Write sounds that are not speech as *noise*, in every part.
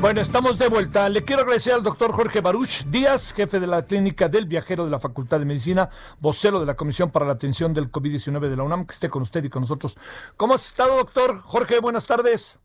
Bueno, estamos de vuelta. Le quiero agradecer al doctor Jorge Baruch Díaz, jefe de la Clínica del Viajero de la Facultad de Medicina, vocero de la Comisión para la Atención del COVID-19 de la UNAM, que esté con usted y con nosotros. ¿Cómo has estado, doctor? Jorge, buenas tardes.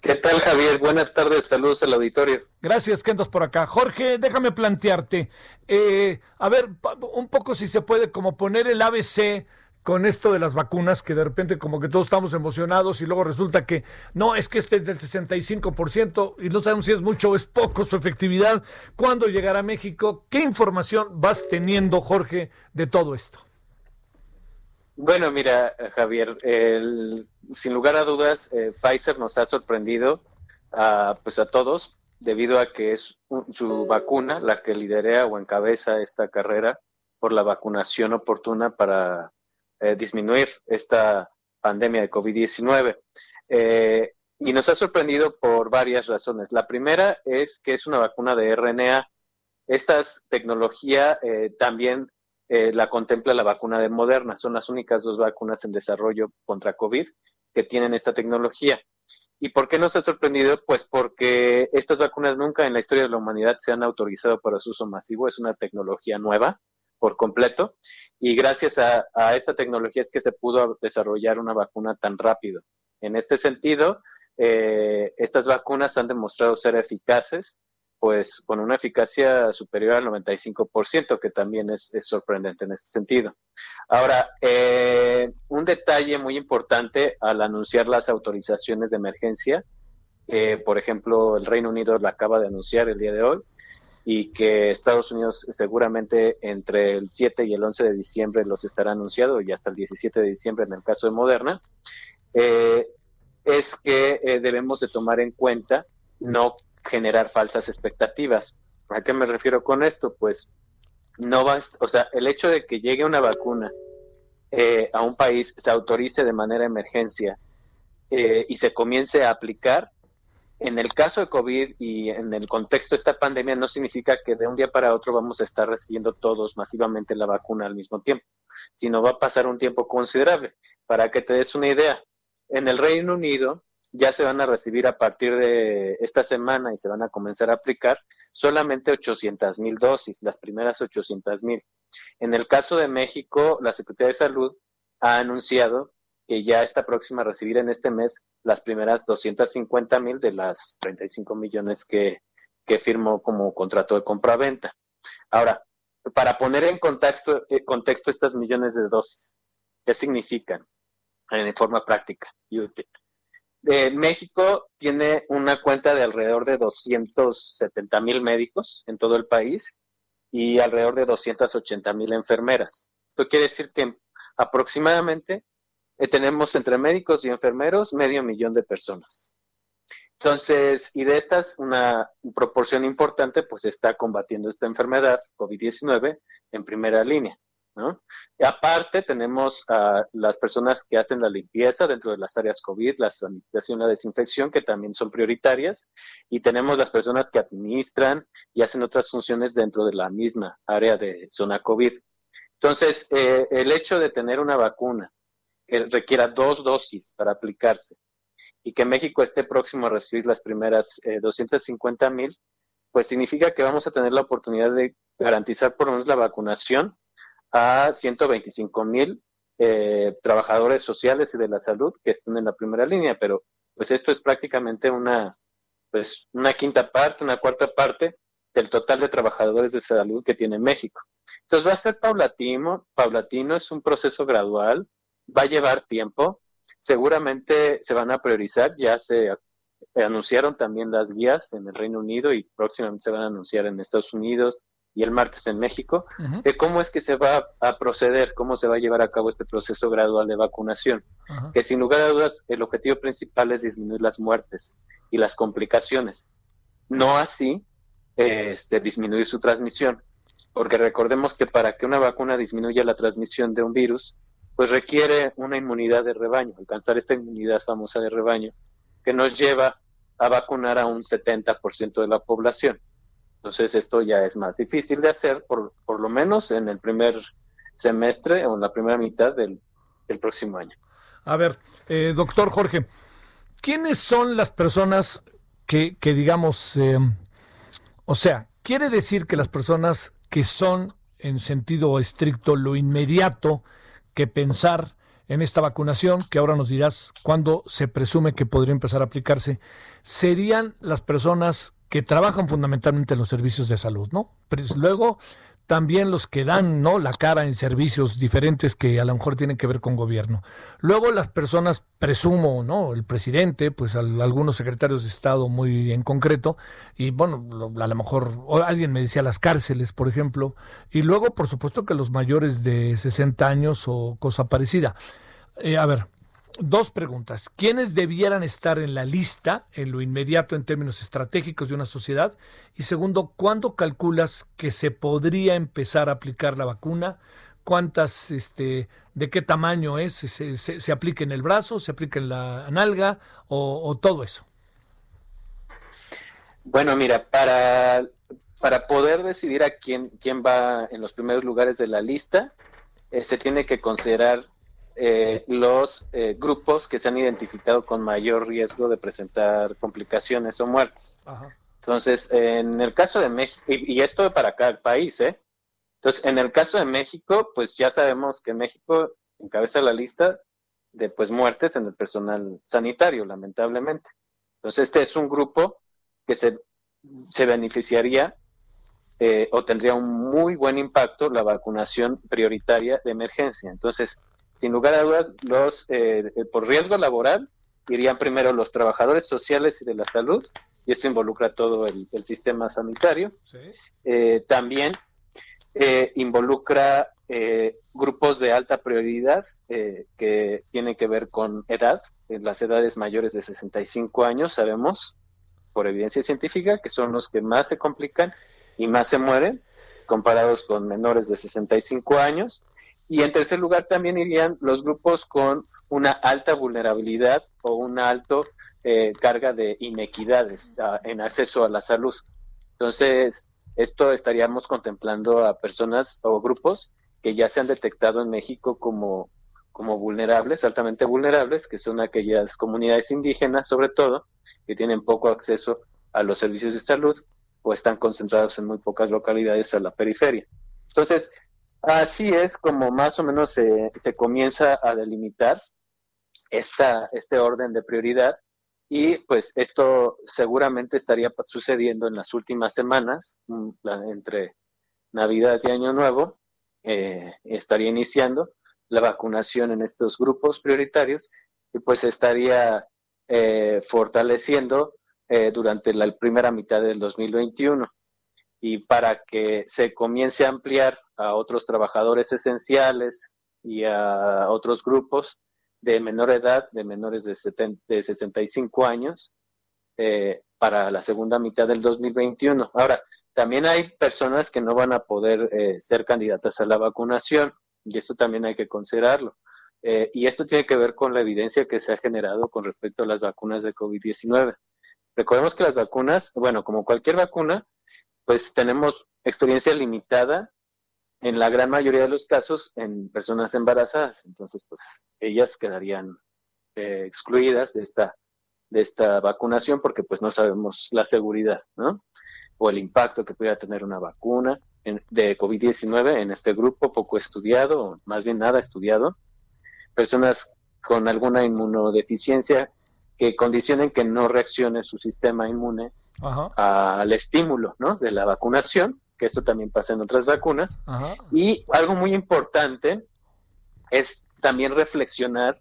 ¿Qué tal, Javier? Buenas tardes, saludos al auditorio. Gracias, que andas por acá. Jorge, déjame plantearte, eh, a ver, un poco si se puede como poner el ABC con esto de las vacunas, que de repente como que todos estamos emocionados y luego resulta que no, es que este es del 65% y no sabemos si es mucho o es poco su efectividad. ¿Cuándo llegará a México? ¿Qué información vas teniendo, Jorge, de todo esto? Bueno, mira, Javier, sin lugar a dudas, eh, Pfizer nos ha sorprendido a, pues a todos debido a que es su vacuna la que lidera o encabeza esta carrera por la vacunación oportuna para eh, disminuir esta pandemia de COVID-19. Eh, y nos ha sorprendido por varias razones. La primera es que es una vacuna de RNA. Esta tecnología eh, también la contempla la vacuna de Moderna. Son las únicas dos vacunas en desarrollo contra COVID que tienen esta tecnología. ¿Y por qué nos ha sorprendido? Pues porque estas vacunas nunca en la historia de la humanidad se han autorizado para su uso masivo. Es una tecnología nueva por completo y gracias a, esta tecnología es que se pudo desarrollar una vacuna tan rápido. En este sentido, eh, estas vacunas han demostrado ser eficaces, pues con una eficacia superior al 95%, que también es, sorprendente en este sentido. Ahora, eh, un detalle muy importante al anunciar las autorizaciones de emergencia, por ejemplo, el Reino Unido la acaba de anunciar el día de hoy, y que Estados Unidos seguramente entre el 7 y el 11 de diciembre los estará anunciado y hasta el 17 de diciembre en el caso de Moderna, eh, es que eh, debemos de tomar en cuenta no generar falsas expectativas. ¿A qué me refiero con esto? Pues no va, o sea, el hecho de que llegue una vacuna eh, a un país, se autorice de manera emergencia y se comience a aplicar, en el caso de COVID y en el contexto de esta pandemia no significa que de un día para otro vamos a estar recibiendo todos masivamente la vacuna al mismo tiempo, sino va a pasar un tiempo considerable. Para que te des una idea, en el Reino Unido ya se van a recibir a partir de esta semana y se van a comenzar a aplicar solamente 800 mil dosis, las primeras 800 mil. En el caso de México, la Secretaría de Salud ha anunciado que ya está próxima a recibir en este mes las primeras 250 mil de las 35 millones que, firmó como contrato de compra-venta. Ahora, para poner en contexto, eh, contexto estas millones de dosis, ¿qué significan en forma práctica y? Eh, México tiene una cuenta de alrededor de 270 mil médicos en todo el país y alrededor de 280 mil enfermeras. Esto quiere decir que aproximadamente eh, tenemos entre médicos y enfermeros medio millón de personas. Entonces, y de estas, una proporción importante, pues está combatiendo esta enfermedad, COVID-19, en primera línea. ¿no? Aparte, tenemos a las personas que hacen la limpieza dentro de las áreas COVID, la sanitización la desinfección, que también son prioritarias, y tenemos las personas que administran y hacen otras funciones dentro de la misma área de zona COVID. Entonces, eh, el hecho de tener una vacuna requiera dos dosis para aplicarse y que México esté próximo a recibir las primeras 250 eh, mil, pues significa que vamos a tener la oportunidad de garantizar por lo menos la vacunación a 125 mil eh, trabajadores sociales y de la salud que estén en la primera línea, pero pues esto es prácticamente una, pues una quinta parte, una cuarta parte del total de trabajadores de salud que tiene México. Entonces va a ser paulatino, paulatino es un proceso gradual, va a llevar tiempo. Seguramente se van a priorizar, ya se anunciaron también las guías en el Reino Unido y próximamente se van a anunciar en Estados Unidos, y el martes en México, de cómo es que se va a proceder, cómo se va a llevar a cabo este proceso gradual de vacunación, que sin lugar a dudas el objetivo principal es disminuir las muertes y las complicaciones, no así este, disminuir su transmisión, porque recordemos que para que una vacuna disminuya la transmisión de un virus, pues requiere una inmunidad de rebaño, alcanzar esta inmunidad famosa de rebaño, que nos lleva a vacunar a un 70% de la población. Entonces esto ya es más difícil de hacer, por, por lo menos en el primer semestre o en la primera mitad del, próximo año. A ver, eh, doctor Jorge, ¿quiénes son las personas que, que digamos, eh, o sea, quiere decir que las personas que son en sentido estricto lo inmediato que pensar en esta vacunación, que ahora nos dirás cuándo se presume que podría empezar a aplicarse, serían las personas que trabajan fundamentalmente en los servicios de salud, ¿no? Pero luego también los que dan no la cara en servicios diferentes que a lo mejor tienen que ver con gobierno. Luego las personas, presumo, ¿no? El presidente, pues algunos secretarios de Estado muy en concreto, y bueno, a lo mejor alguien me decía las cárceles, por ejemplo, y luego, por supuesto, que los mayores de 60 años o cosa parecida. Eh, a ver, dos preguntas. ¿Quiénes debieran estar en la lista en lo inmediato en términos estratégicos de una sociedad? Y segundo, ¿cuándo calculas que se podría empezar a aplicar la vacuna? ¿Cuántas, este, de qué tamaño es? ¿Se, se, aplica en el brazo? ¿Se aplica en la nalga? ¿O, todo eso? Bueno, mira, para, para poder decidir a quién, quién va en los primeros lugares de la lista, eh, se tiene que considerar eh, los eh, grupos que se han identificado con mayor riesgo de presentar complicaciones o muertes. Entonces, en el caso de México, y, esto para cada país, ¿eh? Entonces, en el caso de México, pues ya sabemos que México encabeza la lista de pues muertes en el personal sanitario, lamentablemente. Entonces, este es un grupo que se, se beneficiaría eh, o tendría un muy buen impacto la vacunación prioritaria de emergencia. Entonces, sin lugar a dudas, los eh, eh, por riesgo laboral irían primero los trabajadores sociales y de la salud, y esto involucra todo el, sistema sanitario. Eh, también involucra grupos de alta prioridad que tienen que ver con edad, en las edades mayores de 65 años, sabemos por evidencia científica que son los que más se complican y más se mueren comparados con menores de 65 años y en tercer lugar también irían los grupos con una alta vulnerabilidad o una alta eh, carga de inequidades ah, en acceso a la salud. Entonces, esto estaríamos contemplando a personas o grupos que ya se han detectado en México como, como vulnerables, altamente vulnerables, que son aquellas comunidades indígenas, sobre todo, que tienen poco acceso a los servicios de salud o están concentrados en muy pocas localidades a la periferia. Entonces, Así es como más o menos se, comienza a delimitar esta, este orden de prioridad y pues esto seguramente estaría sucediendo en las últimas semanas, mm, entre Navidad y Año Nuevo, eh, estaría iniciando la vacunación en estos grupos prioritarios y pues estaría eh, fortaleciendo eh, durante la primera mitad del 2021 y para que se comience a ampliar a otros trabajadores esenciales y a otros grupos de menor edad, de menores de, 65 años, eh, para la segunda mitad del 2021. Ahora, también hay personas que no van a poder eh, ser candidatas a la vacunación y esto también hay que considerarlo. Eh, y esto tiene que ver con la evidencia que se ha generado con respecto a las vacunas de COVID-19. Recordemos que las vacunas, bueno, como cualquier vacuna, pues tenemos experiencia limitada en la gran mayoría de los casos en personas embarazadas. Entonces, pues ellas quedarían eh, excluidas de esta, de esta vacunación porque pues no sabemos la seguridad, ¿no? O el impacto que pudiera tener una vacuna de COVID-19 en este grupo poco estudiado, más bien nada estudiado. Personas con alguna inmunodeficiencia que condicionen que no reaccione su sistema inmune al estímulo ¿no? de la vacunación, que esto también pasa en otras vacunas. Y algo muy importante es también reflexionar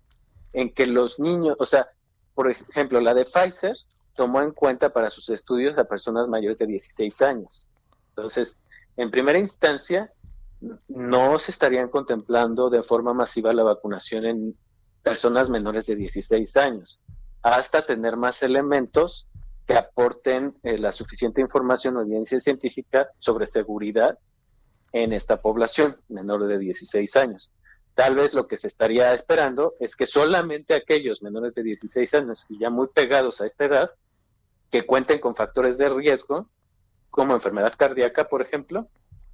en que los niños, o sea, por ejemplo, la de Pfizer tomó en cuenta para sus estudios a personas mayores de 16 años. Entonces, en primera instancia, no se estarían contemplando de forma masiva la vacunación en personas menores de 16 años, hasta tener más elementos que aporten eh, la suficiente información o evidencia científica sobre seguridad en esta población menor de 16 años. Tal vez lo que se estaría esperando es que solamente aquellos menores de 16 años y ya muy pegados a esta edad, que cuenten con factores de riesgo, como enfermedad cardíaca, por ejemplo,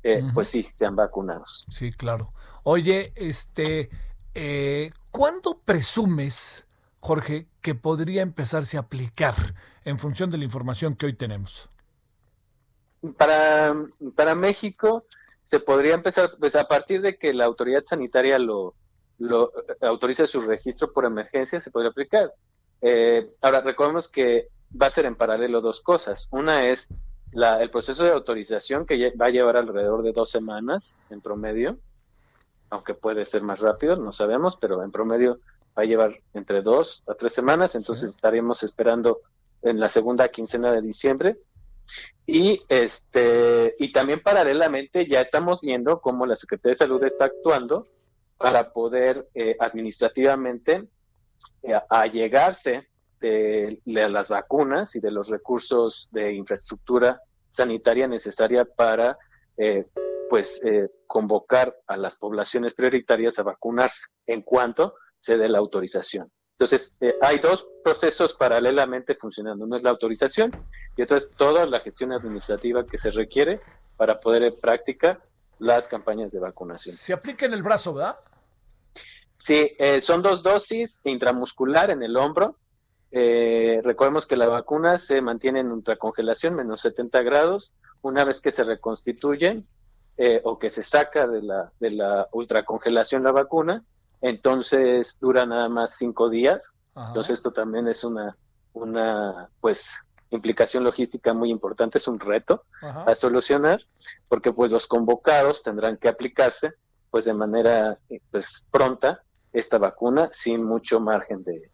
eh, pues sí, sean vacunados. Sí, claro. Oye, este, eh, ¿cuándo presumes, Jorge, que podría empezarse a aplicar en función de la información que hoy tenemos? Para, México, se podría empezar, pues a partir de que la autoridad sanitaria lo, lo autorice su registro por emergencia, se podría aplicar. Eh, ahora, recordemos que va a ser en paralelo dos cosas. Una es la, el proceso de autorización que va a llevar alrededor de dos semanas en promedio, aunque puede ser más rápido, no sabemos, pero en promedio va a llevar entre dos a tres semanas, entonces estaremos esperando en la segunda quincena de diciembre. Y este y también paralelamente ya estamos viendo cómo la Secretaría de Salud está actuando para poder eh, administrativamente eh, allegarse de, las vacunas y de los recursos de infraestructura sanitaria necesaria para eh, pues convocar a las poblaciones prioritarias a vacunarse. En cuanto se dé la autorización. Entonces, eh, hay dos procesos paralelamente funcionando. Uno es la autorización y otro es toda la gestión administrativa que se requiere para poder en práctica las campañas de vacunación. Se aplica en el brazo, ¿verdad? Sí, eh, son dos dosis intramuscular en el hombro. Eh, recordemos que la vacuna se mantiene en ultracongelación, menos 70 grados. Una vez que se reconstituye o que se saca de la, de la ultracongelación la vacuna, entonces dura nada más cinco días. Entonces esto también es una, una pues implicación logística muy importante, es un reto a solucionar, porque pues los convocados tendrán que aplicarse pues de manera pues pronta esta vacuna sin mucho margen de,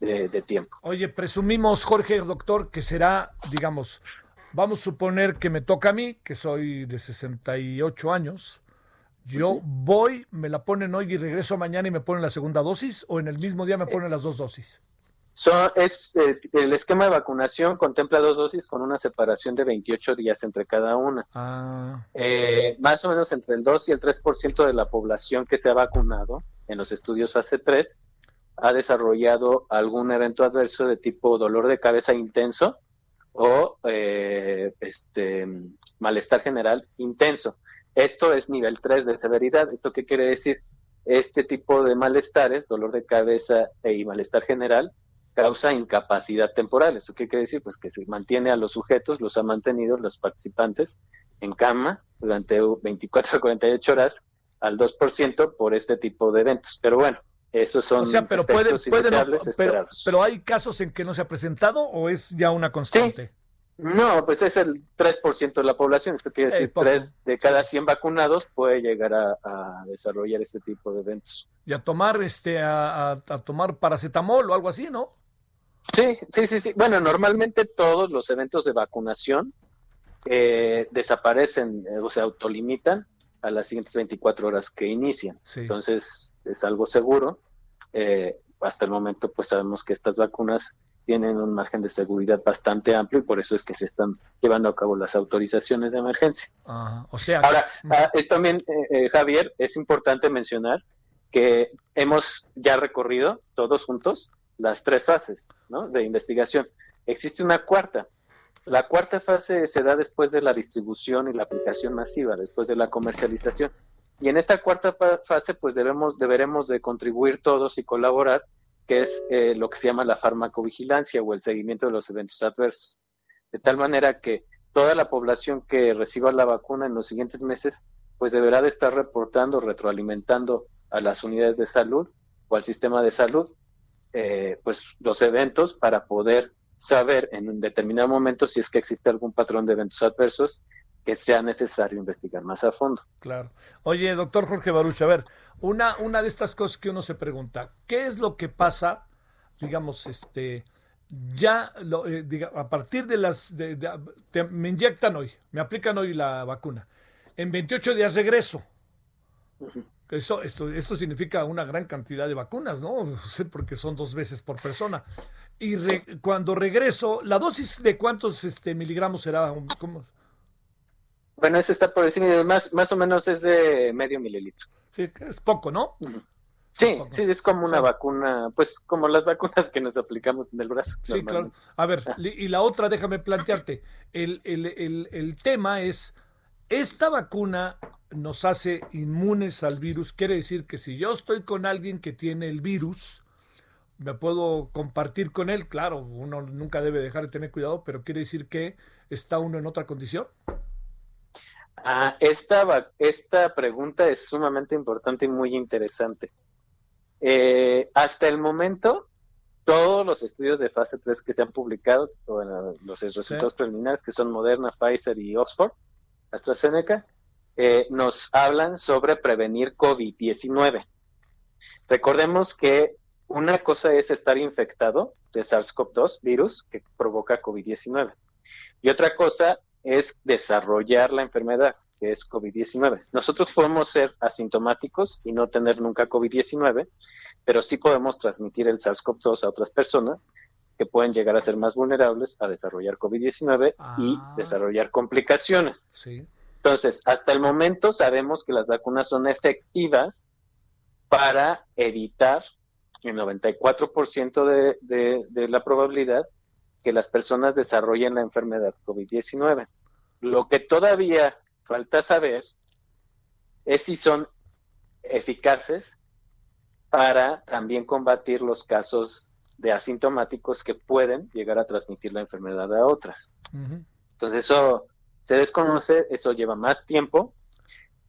de, tiempo. Oye, presumimos, Jorge, doctor, que será, digamos, vamos a suponer que me toca a mí, que soy de 68 años, yo voy, me la ponen hoy y regreso mañana y me ponen la segunda dosis o en el mismo día me ponen las dos dosis. es, eh, el esquema de vacunación contempla dos dosis con una separación de 28 días entre cada una. Ah. Eh, más o menos entre el 2 y el 3% de la población que se ha vacunado en los estudios fase 3 ha desarrollado algún evento adverso de tipo dolor de cabeza intenso o eh, este malestar general intenso. Esto es nivel 3 de severidad. ¿Esto qué quiere decir? Este tipo de malestares, dolor de cabeza y malestar general, causa incapacidad temporal. ¿Eso qué quiere decir? Pues que se mantiene a los sujetos, los ha mantenido los participantes en cama durante 24 a 48 horas al 2% por este tipo de eventos. Pero bueno, esos son o sea, pero puede, pero, pero, hay casos en que no se ha presentado o es ya una constante. No, pues es el 3% de la población. Esto quiere decir, 3 de cada 100 vacunados puede llegar a, desarrollar este tipo de eventos. Y a tomar, este, a, tomar paracetamol o algo así, ¿no? Sí, sí, sí, sí. Bueno, normalmente todos los eventos de vacunación eh, desaparecen eh, o se autolimitan a las siguientes 24 horas que inician. Entonces, es algo seguro. Eh, hasta el momento, pues sabemos que estas vacunas tienen un margen de seguridad bastante amplio y por eso es que se están llevando a cabo las autorizaciones de emergencia. o sea, ahora ah, es también eh, eh, Javier es importante mencionar que hemos ya recorrido todos juntos las tres fases de investigación. Existe una cuarta. La cuarta fase se da después de la distribución y la aplicación masiva, después de la comercialización. Y en esta cuarta fase, pues debemos, deberemos de contribuir todos y colaborar que es eh, lo que se llama la farmacovigilancia o el seguimiento de los eventos adversos. De tal manera que toda la población que reciba la vacuna en los siguientes meses, pues deberá de estar reportando, retroalimentando a las unidades de salud o al sistema de salud, eh, pues los eventos para poder saber en un determinado momento si es que existe algún patrón de eventos adversos que sea necesario investigar más a fondo. Claro. Oye, doctor Jorge Baruch, a ver, una, una de estas cosas que uno se pregunta, ¿qué es lo que pasa, digamos, este, ya, eh, a partir de las, me inyectan hoy, me aplican hoy la vacuna. en 28 días regreso. Eso, esto, esto significa una gran cantidad de vacunas, ¿no? *laughs* Porque son dos veces por persona. Y cuando regreso, ¿la dosis de cuántos este, miligramos será? ¿Cómo? Bueno, ese está por decir, más, más o menos es de medio mililitro. Sí, es poco, ¿no? Sí, sí, es como una vacuna, pues como las vacunas que nos aplicamos en el brazo. Sí, claro. A ver, ah. y la otra, déjame plantearte, el, el, el, el tema es, esta vacuna nos hace inmunes al virus, quiere decir que si yo estoy con alguien que tiene el virus, me puedo compartir con él, claro, uno nunca debe dejar de tener cuidado, pero quiere decir que está uno en otra condición. Ah, esta, esta pregunta es sumamente importante y muy interesante. Eh, hasta el momento, todos los estudios de fase 3 que se han publicado, los resultados preliminares que son Moderna, Pfizer y Oxford, AstraZeneca, eh, nos hablan sobre prevenir COVID-19. Recordemos que una cosa es estar infectado de SARS-CoV-2 virus que provoca COVID-19 y otra cosa es desarrollar la enfermedad que es COVID-19. Nosotros podemos ser asintomáticos y no tener nunca COVID-19, pero sí podemos transmitir el SARS-CoV-2 a otras personas que pueden llegar a ser más vulnerables a desarrollar COVID-19 y ah. desarrollar complicaciones. Sí. Entonces, hasta el momento sabemos que las vacunas son efectivas para evitar el 94% de, de, de la probabilidad que las personas desarrollen la enfermedad COVID-19. Lo que todavía falta saber es si son eficaces para también combatir los casos de asintomáticos que pueden llegar a transmitir la enfermedad a otras. Entonces eso se desconoce, eso lleva más tiempo,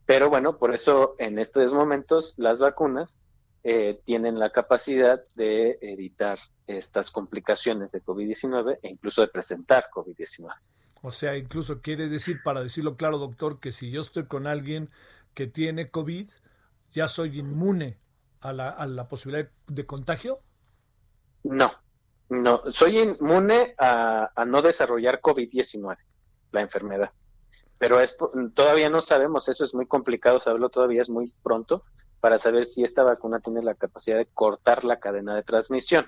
pero bueno, por eso en estos momentos las vacunas eh, tienen la capacidad de evitar estas complicaciones de COVID-19 e incluso de presentar COVID-19. O sea, incluso quiere decir, para decirlo claro, doctor, que si yo estoy con alguien que tiene COVID, ya soy inmune a la, a la posibilidad de contagio. No, no, soy inmune a, a no desarrollar COVID-19 la enfermedad. Pero es, todavía no sabemos, eso es muy complicado saberlo, todavía es muy pronto para saber si esta vacuna tiene la capacidad de cortar la cadena de transmisión.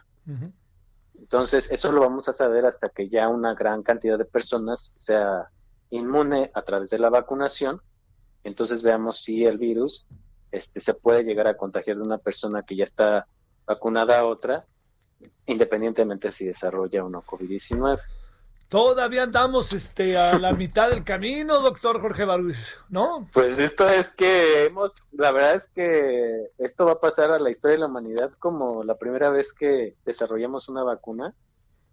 Entonces, eso lo vamos a saber hasta que ya una gran cantidad de personas sea inmune a través de la vacunación. Entonces, veamos si el virus este, se puede llegar a contagiar de una persona que ya está vacunada a otra, independientemente si desarrolla o no COVID-19. Todavía andamos este, a la mitad del camino, doctor Jorge Baruch, ¿no? Pues esto es que hemos, la verdad es que esto va a pasar a la historia de la humanidad como la primera vez que desarrollamos una vacuna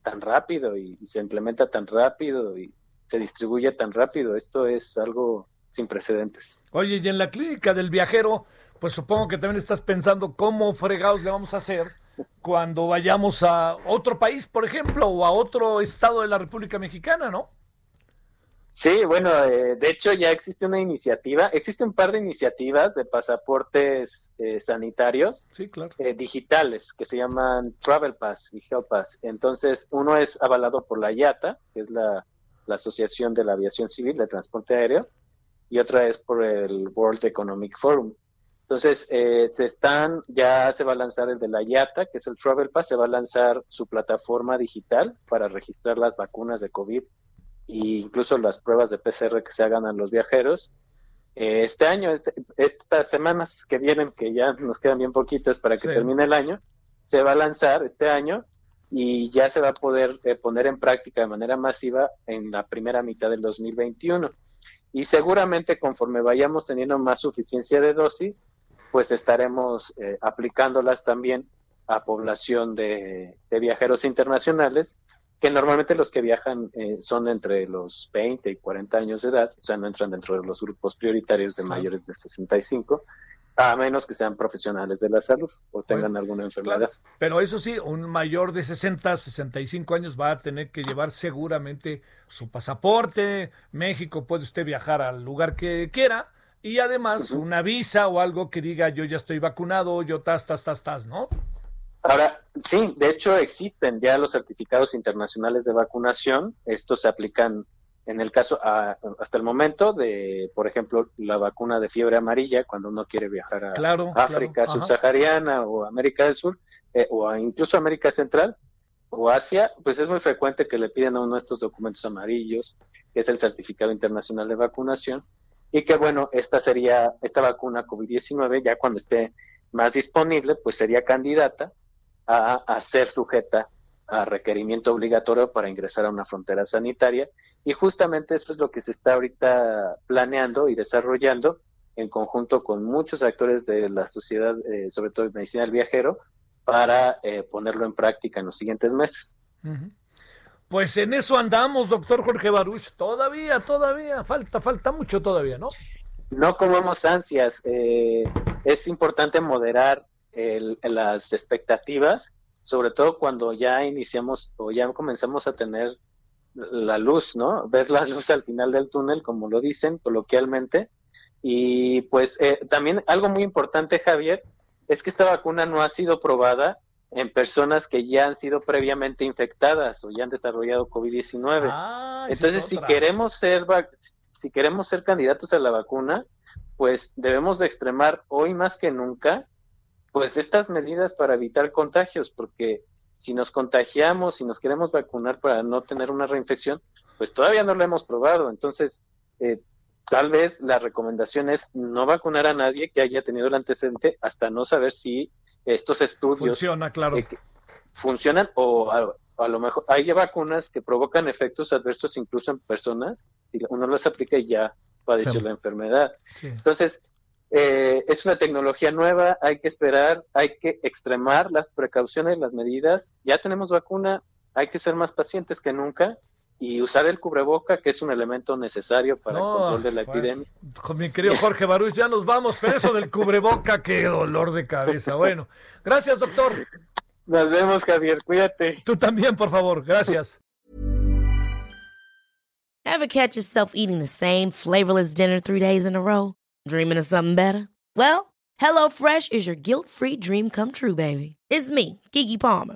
tan rápido y, se implementa tan rápido y se distribuye tan rápido. Esto es algo sin precedentes. Oye, y en la clínica del viajero, pues supongo que también estás pensando cómo fregados le vamos a hacer cuando vayamos a otro país, por ejemplo, o a otro estado de la República Mexicana, ¿no? Sí, bueno, eh, de hecho ya existe una iniciativa, existe un par de iniciativas de pasaportes eh, sanitarios eh, digitales que se llaman Travel Pass y Health Pass. Entonces, uno es avalado por la IATA, que es la, la Asociación de la Aviación Civil de Transporte Aéreo, y otra es por el World Economic Forum. Entonces, eh, se están, ya se va a lanzar el de la IATA, que es el Travel Pass, se va a lanzar su plataforma digital para registrar las vacunas de COVID e incluso las pruebas de PCR que se hagan a los viajeros. Eh, este año, este, estas semanas que vienen, que ya nos quedan bien poquitas para que termine el año, se va a lanzar este año y ya se va a poder eh, poner en práctica de manera masiva en la primera mitad del 2021. Y seguramente conforme vayamos teniendo más suficiencia de dosis, pues estaremos eh, aplicándolas también a población de, viajeros internacionales, que normalmente los que viajan eh, son entre los 20 y 40 años de edad, o sea, no entran dentro de los grupos prioritarios de mayores de 65, a menos que sean profesionales de la salud o tengan alguna enfermedad. Pero eso sí, un mayor de 60, 65 años va a tener que llevar seguramente su pasaporte. México puede usted viajar al lugar que quiera y además una visa o algo que diga yo ya estoy vacunado, yo tas, tas, tas, tas, ¿no? Ahora, sí, de hecho existen ya los certificados internacionales de vacunación, estos se aplican en el caso, hasta el momento de, por ejemplo, la vacuna de fiebre amarilla, cuando uno quiere viajar a África subsahariana o América del Sur, eh, o incluso América Central o Asia, pues es muy frecuente que le piden a uno estos documentos amarillos, que es el certificado internacional de vacunación, y que bueno, esta sería, esta vacuna COVID-19, ya cuando esté más disponible, pues sería candidata a, ser sujeta a requerimiento obligatorio para ingresar a una frontera sanitaria. Y justamente esto es lo que se está ahorita planeando y desarrollando en conjunto con muchos actores de la sociedad, eh, sobre todo de medicina del viajero, para eh, ponerlo en práctica en los siguientes meses. Pues en eso andamos, doctor Jorge Baruch. Todavía, todavía, falta, falta mucho todavía, ¿no? No comemos ansias. Eh, es importante moderar las expectativas sobre todo cuando ya iniciamos o ya comenzamos a tener la luz, ¿no? Ver la luz al final del túnel, como lo dicen coloquialmente. Y pues eh, también algo muy importante, Javier, es que esta vacuna no ha sido probada en personas que ya han sido previamente infectadas o ya han desarrollado COVID-19. Ah, Entonces, si queremos ser si queremos ser candidatos a la vacuna, pues debemos de extremar hoy más que nunca pues estas medidas para evitar contagios, porque si nos contagiamos, si nos queremos vacunar para no tener una reinfección, pues todavía no lo hemos probado. Entonces, eh, tal vez la recomendación es no vacunar a nadie que haya tenido el antecedente hasta no saber si estos estudios Funciona, claro. Eh, funcionan o a, lo mejor hay vacunas que provocan efectos adversos incluso en personas si uno las aplica y ya padeció la enfermedad. Entonces, eh, es una tecnología nueva, hay que esperar, hay que extremar las precauciones, las medidas. Ya tenemos vacuna, hay que ser más pacientes que nunca y usar el cubreboca, que es un elemento necesario para el control de la epidemia. Con mi querido Jorge Baruch, ya nos vamos, pero eso del cubreboca, qué dolor de cabeza. Bueno, gracias, doctor. Nos vemos, Javier, cuídate. Tú también, por favor, gracias. Ever catch yourself eating the same flavorless dinner three days in a row? Dreaming of something better? Well, HelloFresh is your guilt-free dream come true, baby. It's me, Kiki Palmer.